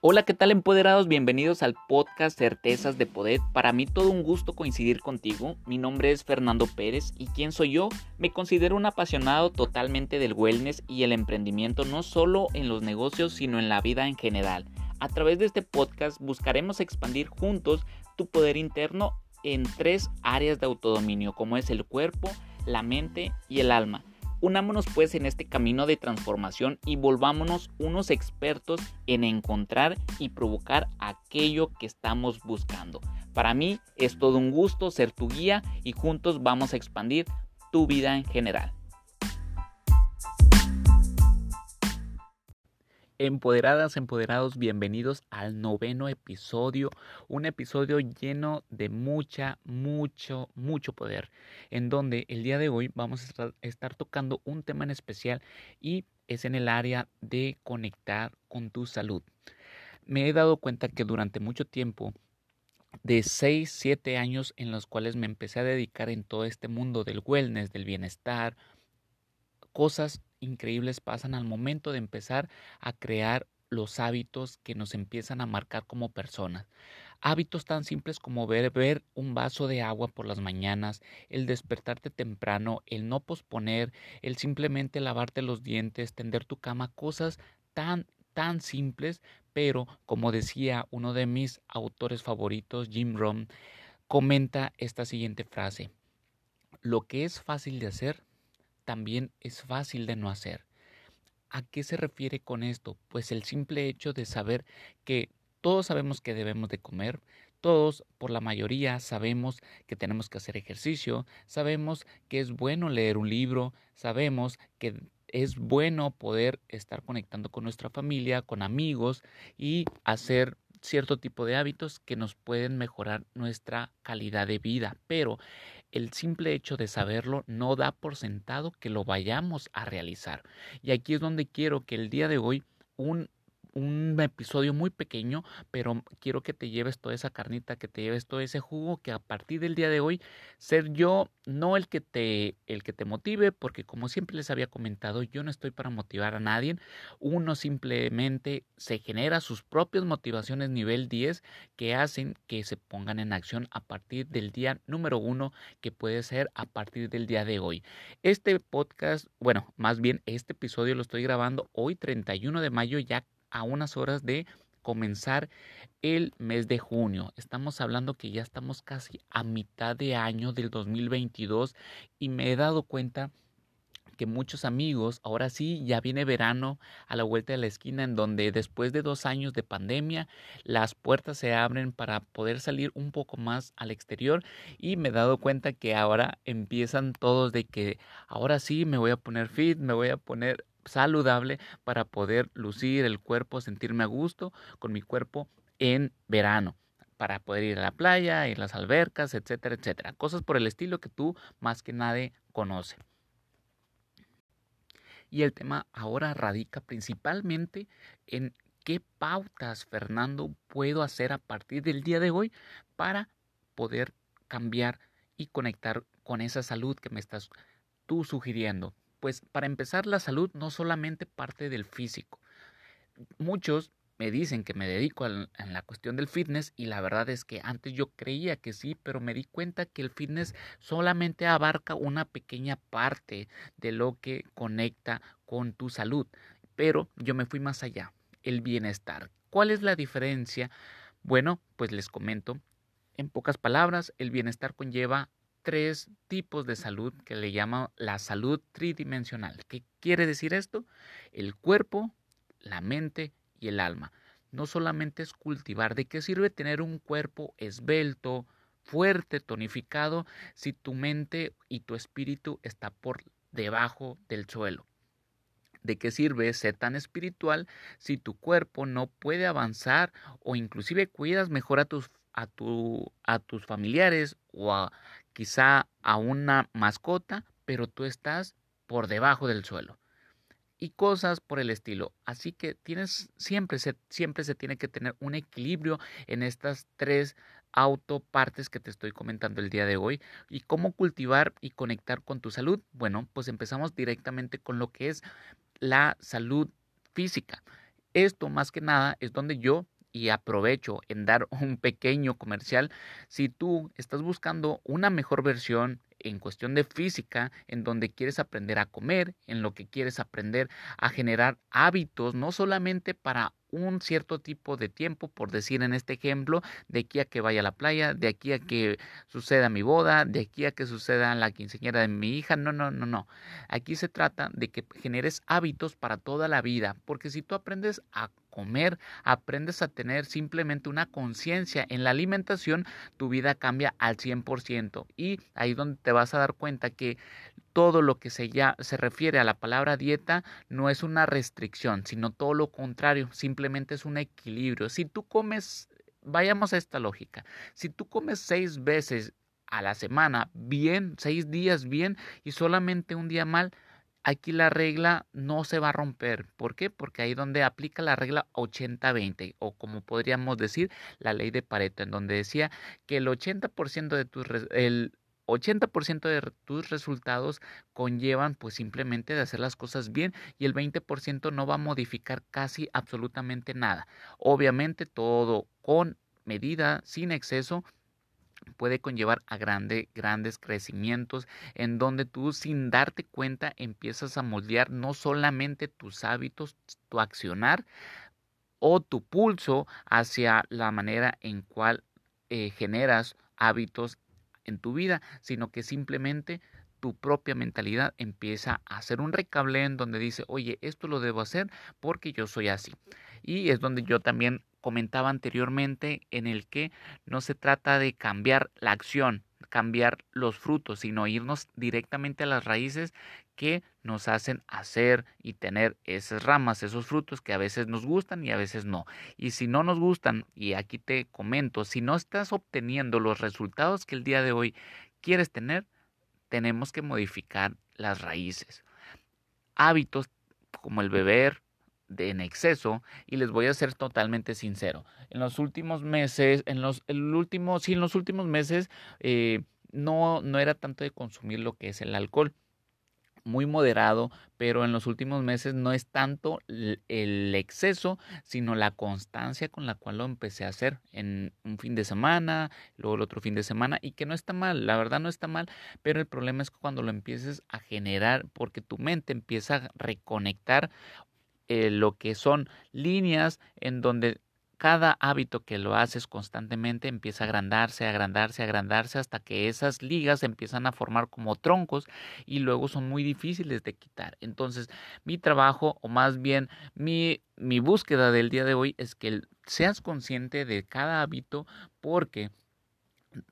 Hola, ¿qué tal empoderados? Bienvenidos al podcast Certezas de Poder. Para mí todo un gusto coincidir contigo. Mi nombre es Fernando Pérez y ¿quién soy yo? Me considero un apasionado totalmente del wellness y el emprendimiento, no solo en los negocios, sino en la vida en general. A través de este podcast buscaremos expandir juntos tu poder interno en tres áreas de autodominio, como es el cuerpo, la mente y el alma. Unámonos pues en este camino de transformación y volvámonos unos expertos en encontrar y provocar aquello que estamos buscando. Para mí es todo un gusto ser tu guía y juntos vamos a expandir tu vida en general. Empoderadas, empoderados, bienvenidos al noveno episodio, un episodio lleno de mucha, mucho, mucho poder, en donde el día de hoy vamos a estar tocando un tema en especial y es en el área de conectar con tu salud. Me he dado cuenta que durante mucho tiempo de 6, 7 años en los cuales me empecé a dedicar en todo este mundo del wellness, del bienestar, cosas increíbles pasan al momento de empezar a crear los hábitos que nos empiezan a marcar como personas. Hábitos tan simples como beber un vaso de agua por las mañanas, el despertarte temprano, el no posponer, el simplemente lavarte los dientes, tender tu cama, cosas tan tan simples, pero como decía uno de mis autores favoritos, Jim Rohn, comenta esta siguiente frase: Lo que es fácil de hacer también es fácil de no hacer. ¿A qué se refiere con esto? Pues el simple hecho de saber que todos sabemos que debemos de comer, todos, por la mayoría, sabemos que tenemos que hacer ejercicio, sabemos que es bueno leer un libro, sabemos que es bueno poder estar conectando con nuestra familia, con amigos y hacer cierto tipo de hábitos que nos pueden mejorar nuestra calidad de vida. Pero el simple hecho de saberlo no da por sentado que lo vayamos a realizar. Y aquí es donde quiero que el día de hoy un un episodio muy pequeño, pero quiero que te lleves toda esa carnita, que te lleves todo ese jugo, que a partir del día de hoy ser yo no el que te el que te motive, porque como siempre les había comentado, yo no estoy para motivar a nadie. Uno simplemente se genera sus propias motivaciones nivel 10 que hacen que se pongan en acción a partir del día número uno, que puede ser a partir del día de hoy. Este podcast, bueno, más bien este episodio lo estoy grabando hoy 31 de mayo ya a unas horas de comenzar el mes de junio. Estamos hablando que ya estamos casi a mitad de año del 2022 y me he dado cuenta que muchos amigos, ahora sí, ya viene verano a la vuelta de la esquina en donde después de dos años de pandemia las puertas se abren para poder salir un poco más al exterior y me he dado cuenta que ahora empiezan todos de que ahora sí me voy a poner fit, me voy a poner saludable para poder lucir el cuerpo, sentirme a gusto con mi cuerpo en verano para poder ir a la playa, ir a las albercas, etcétera, etcétera. Cosas por el estilo que tú más que nadie conoce. Y el tema ahora radica principalmente en qué pautas, Fernando, puedo hacer a partir del día de hoy para poder cambiar y conectar con esa salud que me estás tú sugiriendo. Pues para empezar, la salud no solamente parte del físico. Muchos me dicen que me dedico a la cuestión del fitness y la verdad es que antes yo creía que sí, pero me di cuenta que el fitness solamente abarca una pequeña parte de lo que conecta con tu salud. Pero yo me fui más allá, el bienestar. ¿Cuál es la diferencia? Bueno, pues les comento. En pocas palabras, el bienestar conlleva tres tipos de salud que le llama la salud tridimensional. ¿Qué quiere decir esto? El cuerpo, la mente y el alma. No solamente es cultivar, ¿de qué sirve tener un cuerpo esbelto, fuerte, tonificado, si tu mente y tu espíritu está por debajo del suelo? ¿De qué sirve ser tan espiritual si tu cuerpo no puede avanzar o inclusive cuidas mejor a tus, a, tu, a tus familiares o a quizá a una mascota, pero tú estás por debajo del suelo. Y cosas por el estilo. Así que tienes, siempre se, siempre se tiene que tener un equilibrio en estas tres autopartes que te estoy comentando el día de hoy. ¿Y cómo cultivar y conectar con tu salud? Bueno, pues empezamos directamente con lo que es la salud física. Esto más que nada es donde yo y aprovecho en dar un pequeño comercial. Si tú estás buscando una mejor versión en cuestión de física, en donde quieres aprender a comer, en lo que quieres aprender a generar hábitos, no solamente para un cierto tipo de tiempo, por decir en este ejemplo, de aquí a que vaya a la playa, de aquí a que suceda mi boda, de aquí a que suceda la quinceañera de mi hija. No, no, no, no. Aquí se trata de que generes hábitos para toda la vida, porque si tú aprendes a comer, aprendes a tener simplemente una conciencia en la alimentación, tu vida cambia al 100%. Y ahí donde te vas a dar cuenta que todo lo que se, ya, se refiere a la palabra dieta no es una restricción, sino todo lo contrario, simplemente es un equilibrio. Si tú comes, vayamos a esta lógica, si tú comes seis veces a la semana bien, seis días bien y solamente un día mal, aquí la regla no se va a romper. ¿Por qué? Porque ahí donde aplica la regla 80-20 o como podríamos decir la ley de Pareto, en donde decía que el 80% de tus el 80% de tus resultados conllevan pues simplemente de hacer las cosas bien y el 20% no va a modificar casi absolutamente nada. Obviamente todo con medida, sin exceso, puede conllevar a grande, grandes crecimientos en donde tú sin darte cuenta empiezas a moldear no solamente tus hábitos, tu accionar o tu pulso hacia la manera en cual eh, generas hábitos en tu vida, sino que simplemente tu propia mentalidad empieza a hacer un recable en donde dice, oye, esto lo debo hacer porque yo soy así. Y es donde yo también comentaba anteriormente en el que no se trata de cambiar la acción, cambiar los frutos, sino irnos directamente a las raíces que nos hacen hacer y tener esas ramas, esos frutos que a veces nos gustan y a veces no. Y si no nos gustan, y aquí te comento, si no estás obteniendo los resultados que el día de hoy quieres tener, tenemos que modificar las raíces. Hábitos como el beber, en exceso y les voy a ser totalmente sincero. En los últimos meses, en los el último, sí, en los últimos meses eh, no, no era tanto de consumir lo que es el alcohol. Muy moderado, pero en los últimos meses no es tanto el exceso, sino la constancia con la cual lo empecé a hacer en un fin de semana, luego el otro fin de semana, y que no está mal, la verdad no está mal, pero el problema es cuando lo empieces a generar, porque tu mente empieza a reconectar eh, lo que son líneas en donde cada hábito que lo haces constantemente empieza a agrandarse, agrandarse, agrandarse hasta que esas ligas empiezan a formar como troncos y luego son muy difíciles de quitar. Entonces, mi trabajo o más bien mi, mi búsqueda del día de hoy es que seas consciente de cada hábito porque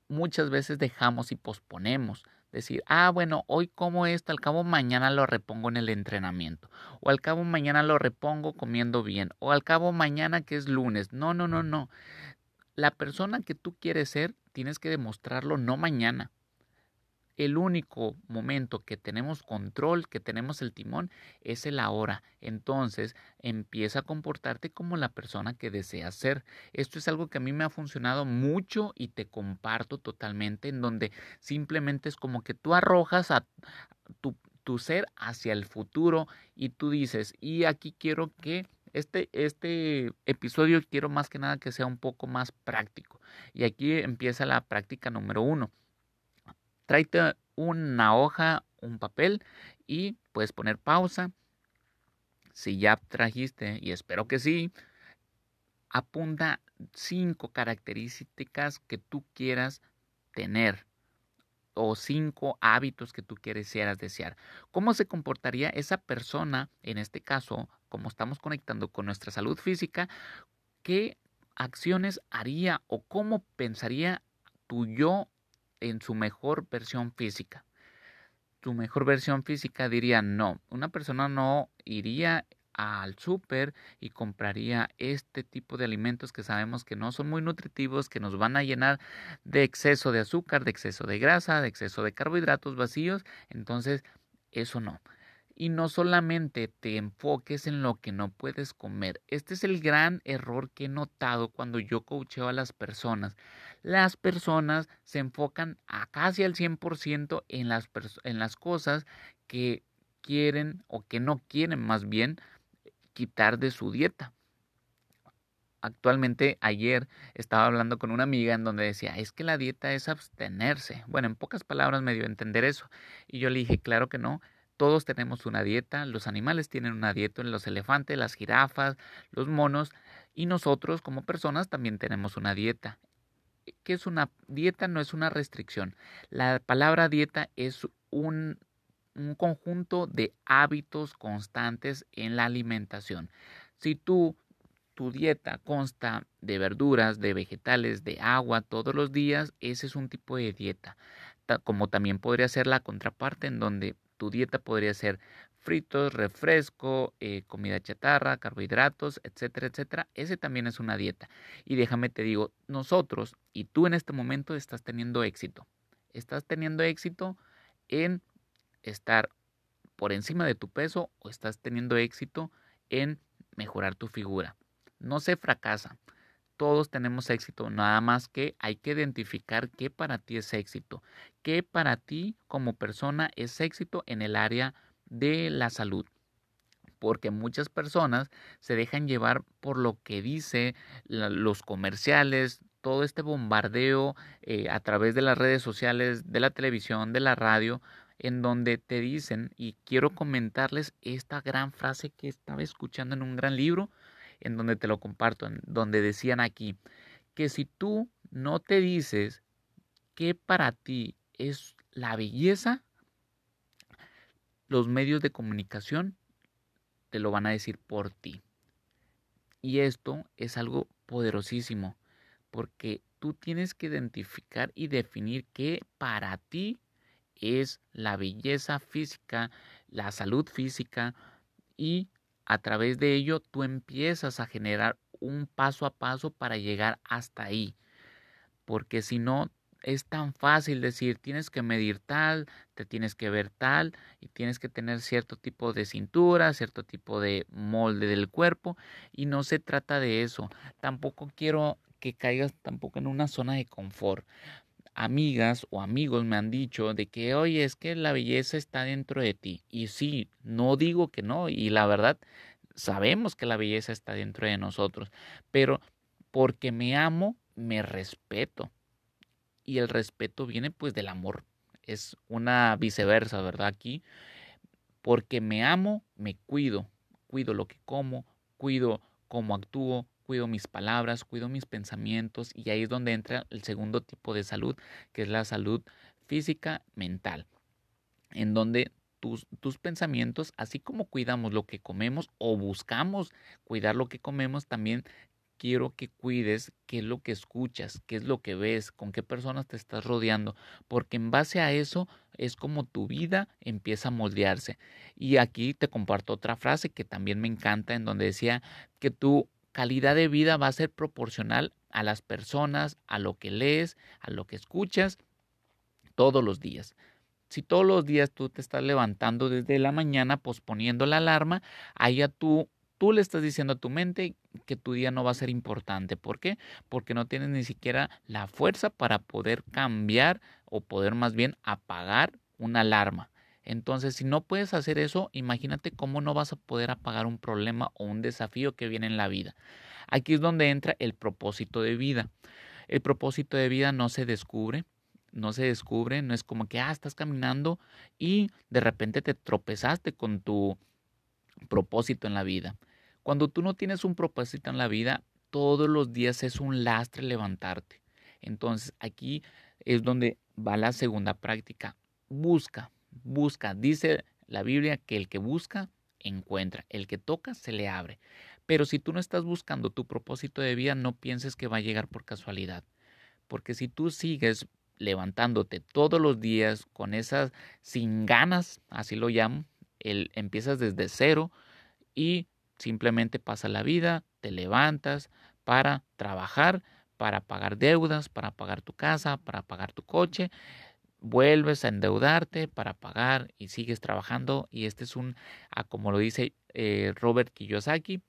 muchas veces dejamos y posponemos decir, ah, bueno, hoy como esto, al cabo mañana lo repongo en el entrenamiento, o al cabo mañana lo repongo comiendo bien, o al cabo mañana que es lunes. No, no, no, no. La persona que tú quieres ser, tienes que demostrarlo no mañana, el único momento que tenemos control, que tenemos el timón, es el ahora. Entonces empieza a comportarte como la persona que deseas ser. Esto es algo que a mí me ha funcionado mucho y te comparto totalmente, en donde simplemente es como que tú arrojas a tu, ser hacia el futuro y tú dices, y aquí quiero que este, este episodio quiero más que nada que sea un poco más práctico. Y aquí empieza la práctica número uno tráete una hoja, un papel y puedes poner pausa. Si ya trajiste, y espero que sí, apunta cinco características que tú quieras tener o cinco hábitos que tú quisieras desear. ¿Cómo se comportaría esa persona, en este caso, como estamos conectando con nuestra salud física? ¿Qué acciones haría o cómo pensaría tu yo en su mejor versión física. Su mejor versión física diría no. Una persona no iría al súper y compraría este tipo de alimentos que sabemos que no son muy nutritivos, que nos van a llenar de exceso de azúcar, de exceso de grasa, de exceso de carbohidratos vacíos. Entonces, eso no y no solamente te enfoques en lo que no puedes comer. Este es el gran error que he notado cuando yo coacheo a las personas. Las personas se enfocan a casi al 100% en las, en las cosas que quieren o que no quieren más bien quitar de su dieta. actualmente ayer estaba hablando con una amiga en donde decía, es que la dieta es abstenerse. Bueno, en pocas palabras me dio a entender eso. Y yo le dije, claro que no. Todos tenemos una dieta, los animales tienen una dieta, los elefantes, las jirafas, los monos, y nosotros como personas también tenemos una dieta. ¿Qué es una dieta? No es una restricción. La palabra dieta es un, un conjunto de hábitos constantes en la alimentación. Si tú tu dieta consta de verduras, de vegetales, de agua todos los días, ese es un tipo de dieta. Como también podría ser la contraparte en donde tu dieta podría ser fritos, refresco, eh, comida chatarra, carbohidratos, etcétera, etcétera. Ese también es una dieta. Y déjame te digo, nosotros y tú en este momento estás teniendo éxito. Estás teniendo éxito en estar por encima de tu peso o estás teniendo éxito en mejorar tu figura. No se fracasa. Todos tenemos éxito, nada más que hay que identificar qué para ti es éxito, qué para ti como persona es éxito en el área de la salud. Porque muchas personas se dejan llevar por lo que dice los comerciales, todo este bombardeo eh, a través de las redes sociales, de la televisión, de la radio, en donde te dicen, y quiero comentarles esta gran frase que estaba escuchando en un gran libro, en donde te lo comparto, en donde decían aquí, que si tú no te dices que para ti es la belleza, los medios de comunicación te lo van a decir por ti. Y esto es algo poderosísimo, porque tú tienes que identificar y definir qué para ti es la belleza física, la salud física y a través de ello tú empiezas a generar un paso a paso para llegar hasta ahí. Porque si no, es tan fácil decir, tienes que medir tal, te tienes que ver tal y tienes que tener cierto tipo de cintura, cierto tipo de molde del cuerpo y no se trata de eso. Tampoco quiero que caigas tampoco en una zona de confort. Amigas o amigos me han dicho de que, oye, es que la belleza está dentro de ti. Y sí, no digo que no. Y la verdad, sabemos que la belleza está dentro de nosotros. Pero porque me amo, me respeto y el respeto viene pues del amor. Es una viceversa, ¿verdad? Aquí, porque me amo, me cuido, cuido lo que como, cuido cómo actúo, cuido mis palabras, cuido mis pensamientos y ahí es donde entra el segundo tipo de salud, que es la salud física mental, en donde tus, tus, pensamientos, así como cuidamos lo que comemos o buscamos cuidar lo que comemos, también quiero que cuides qué es lo que escuchas, qué es lo que ves, con qué personas te estás rodeando, porque en base a eso es como tu vida empieza a moldearse. Y aquí te comparto otra frase que también me encanta, en donde decía que tu calidad de vida va a ser proporcional a las personas, a lo que lees, a lo que escuchas todos los días. Si todos los días tú te estás levantando desde la mañana posponiendo la alarma, ahí tú tú le estás diciendo a tu mente que tu día no va a ser importante. ¿Por qué? Porque no tienes ni siquiera la fuerza para poder cambiar o poder más bien apagar una alarma. Entonces, si no puedes hacer eso, imagínate cómo no vas a poder apagar un problema o un desafío que viene en la vida. Aquí es donde entra el propósito de vida. El propósito de vida no se descubre, no se descubre, no es como que, ah, estás caminando y de repente te tropezaste con tu propósito en la vida. Cuando tú no tienes un propósito en la vida, todos los días es un lastre levantarte. Entonces aquí es donde va la segunda práctica. Busca, busca. Dice la Biblia que el que busca, encuentra. El que toca, se le abre. Pero si tú no estás buscando tu propósito de vida, no pienses que va a llegar por casualidad. Porque si tú sigues levantándote todos los días con esas sin ganas, así lo llamo, el, empiezas desde cero y simplemente pasa la vida, te levantas para trabajar, para pagar deudas, para pagar tu casa, para pagar tu coche, vuelves a endeudarte para pagar y sigues trabajando y este es un, ah, como lo dice eh, Robert Kiyosaki,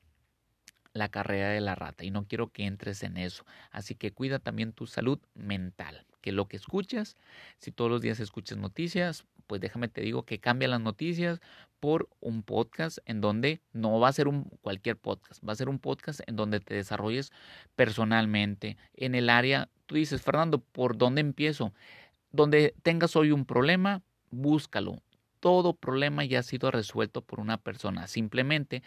la carrera de la rata y no quiero que entres en eso. Así que cuida también tu salud mental, que lo que escuchas, si todos los días escuchas noticias, pues déjame te digo que cambia las noticias por un podcast en donde no va a ser un cualquier podcast, va a ser un podcast en donde te desarrolles personalmente en el área. Tú dices, Fernando, ¿por dónde empiezo? Donde tengas hoy un problema, búscalo. Todo problema ya ha sido resuelto por una persona. Simplemente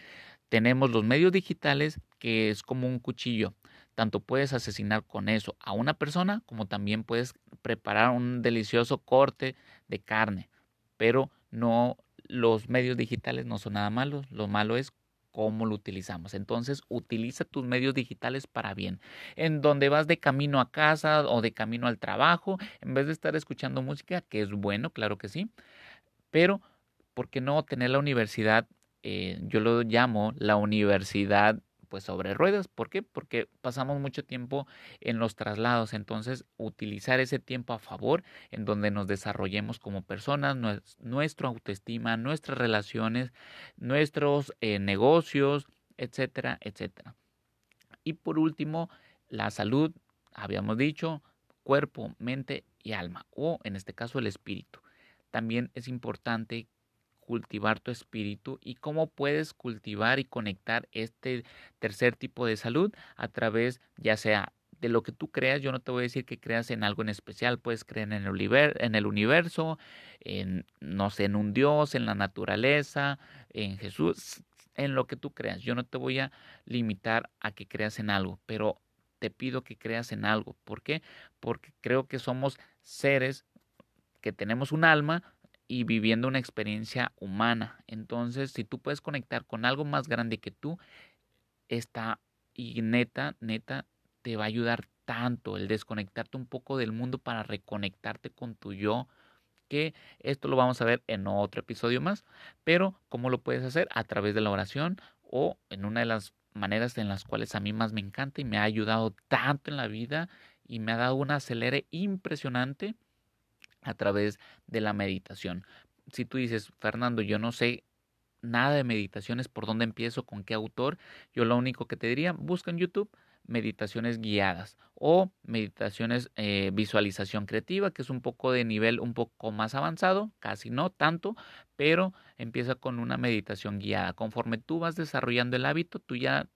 tenemos los medios digitales que es como un cuchillo. Tanto puedes asesinar con eso a una persona como también puedes preparar un delicioso corte de carne. Pero no los medios digitales no son nada malos. Lo malo es cómo lo utilizamos. Entonces, utiliza tus medios digitales para bien. En donde vas de camino a casa o de camino al trabajo, en vez de estar escuchando música, que es bueno, claro que sí, pero ¿por qué no tener la universidad? Eh, yo lo llamo la universidad pues sobre ruedas. ¿Por qué? Porque pasamos mucho tiempo en los traslados. Entonces, utilizar ese tiempo a favor en donde nos desarrollemos como personas, nuestra autoestima, nuestras relaciones, nuestros eh, negocios, etcétera, etcétera. Y por último, la salud, habíamos dicho, cuerpo, mente y alma, o en este caso el espíritu. También es importante cultivar tu espíritu y cómo puedes cultivar y conectar este tercer tipo de salud a través ya sea de lo que tú creas, yo no te voy a decir que creas en algo en especial, puedes creer en el, en el universo, en, no sé, en un Dios, en la naturaleza, en Jesús, en lo que tú creas. Yo no te voy a limitar a que creas en algo, pero te pido que creas en algo. ¿Por qué? Porque creo que somos seres que tenemos un alma, y viviendo una experiencia humana. Entonces, si tú puedes conectar con algo más grande que tú, está y neta, neta, te va a ayudar tanto el desconectarte un poco del mundo para reconectarte con tu yo, que esto lo vamos a ver en otro episodio más, pero ¿cómo lo puedes hacer? A través de la oración o en una de las maneras en las cuales a mí más me encanta y me ha ayudado tanto en la vida y me ha dado un acelere impresionante a través de la meditación. Si tú dices, Fernando, yo no sé nada de meditaciones, por dónde empiezo, con qué autor, yo lo único que te diría, busca en YouTube meditaciones guiadas o meditaciones eh, visualización creativa, que es un poco de nivel un poco más avanzado, casi no tanto, pero empieza con una meditación guiada. Conforme tú vas desarrollando el hábito, tú ya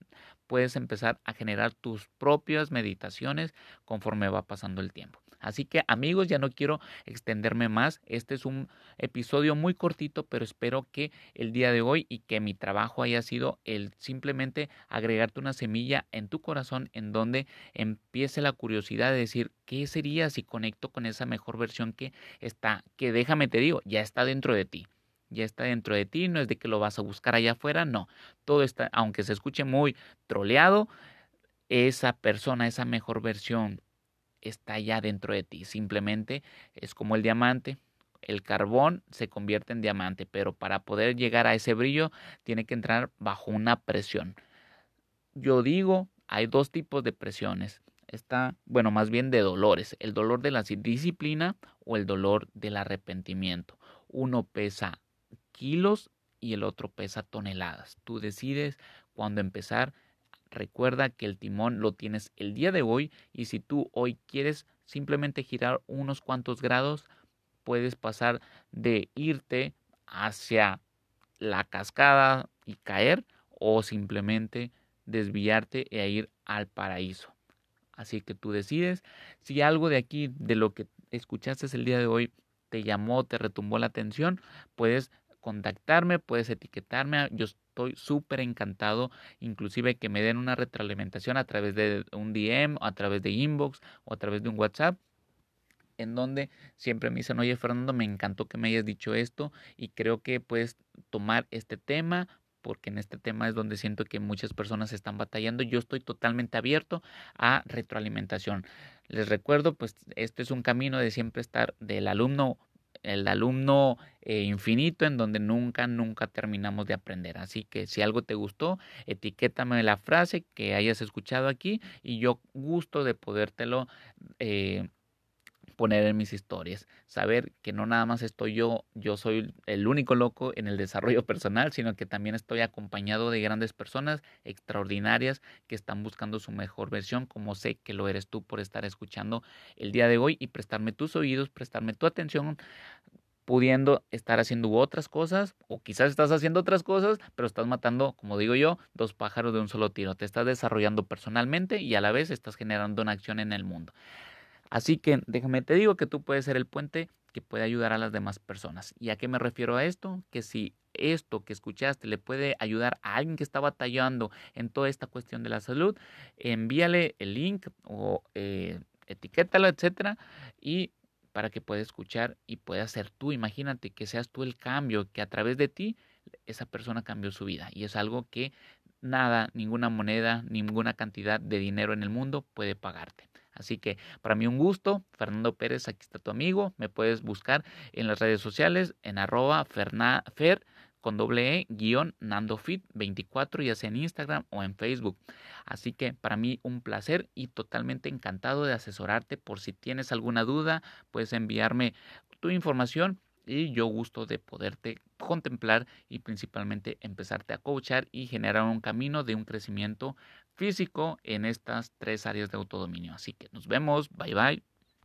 puedes empezar a generar tus propias meditaciones conforme va pasando el tiempo. Así que amigos, ya no quiero extenderme más. Este es un episodio muy cortito, pero espero que el día de hoy y que mi trabajo haya sido el simplemente agregarte una semilla en tu corazón en donde empiece la curiosidad de decir, ¿qué sería si conecto con esa mejor versión que está, que déjame te digo, ya está dentro de ti? ya está dentro de ti, no es de que lo vas a buscar allá afuera, no, todo está, aunque se escuche muy troleado, esa persona, esa mejor versión está ya dentro de ti. Simplemente es como el diamante. El carbón se convierte en diamante, pero para poder llegar a ese brillo tiene que entrar bajo una presión. Yo digo, hay dos tipos de presiones. Está, bueno, más bien de dolores. El dolor de la disciplina o el dolor del arrepentimiento. Uno pesa kilos y el otro pesa toneladas. Tú decides cuándo empezar Recuerda que el timón lo tienes el día de hoy y si tú hoy quieres simplemente girar unos cuantos grados, puedes pasar de irte hacia la cascada y caer o simplemente desviarte e ir al paraíso. Así que tú decides si algo de aquí, de lo que escuchaste el día de hoy, te llamó, te retumbó la atención, puedes contactarme, puedes etiquetarme. Estoy súper encantado, inclusive que me den una retroalimentación a través de un DM, a través de inbox o a través de un WhatsApp en donde siempre me dicen, oye Fernando, me encantó que me hayas dicho esto y creo que puedes tomar este tema porque en este tema es donde siento que muchas personas están batallando. Yo estoy totalmente abierto a retroalimentación. Les recuerdo, pues este es un camino de siempre estar del alumno el alumno eh, infinito en donde nunca, nunca terminamos de aprender. Así que si algo te gustó, etiquétame la frase que hayas escuchado aquí y yo gusto de podértelo eh, poner en mis historias. Saber que no nada más estoy yo, yo soy el único loco en el desarrollo personal, sino que también estoy acompañado de grandes personas extraordinarias que están buscando su mejor versión, como sé que lo eres tú por estar escuchando el día de hoy y prestarme tus oídos, prestarme tu atención pudiendo estar haciendo otras cosas o quizás estás haciendo otras cosas, pero estás matando, como digo yo, dos pájaros de un solo tiro. Te estás desarrollando personalmente y a la vez estás generando una acción en el mundo. Así que déjame te digo que tú puedes ser el puente que puede ayudar a las demás personas. ¿Y a qué me refiero a esto? Que si esto que escuchaste le puede ayudar a alguien que está batallando en toda esta cuestión de la salud, envíale el link o eh, etiquétalo, etcétera, y para que pueda escuchar y pueda ser tú. Imagínate que seas tú el cambio, que a través de ti esa persona cambió su vida. Y es algo que nada, ninguna moneda, ninguna cantidad de dinero en el mundo puede pagarte. Así que para mí un gusto. Fernando Pérez, aquí está tu amigo. Me puedes buscar en las redes sociales en arroba fer con doble E guion NandoFit 24 ya sea en Instagram o en Facebook. Así que para mí un placer y totalmente encantado de asesorarte por si tienes alguna duda, puedes enviarme tu información y yo gusto de poderte contemplar y principalmente empezarte a coachar y generar un camino de un crecimiento físico en estas tres áreas de autodominio. Así que nos vemos, bye bye.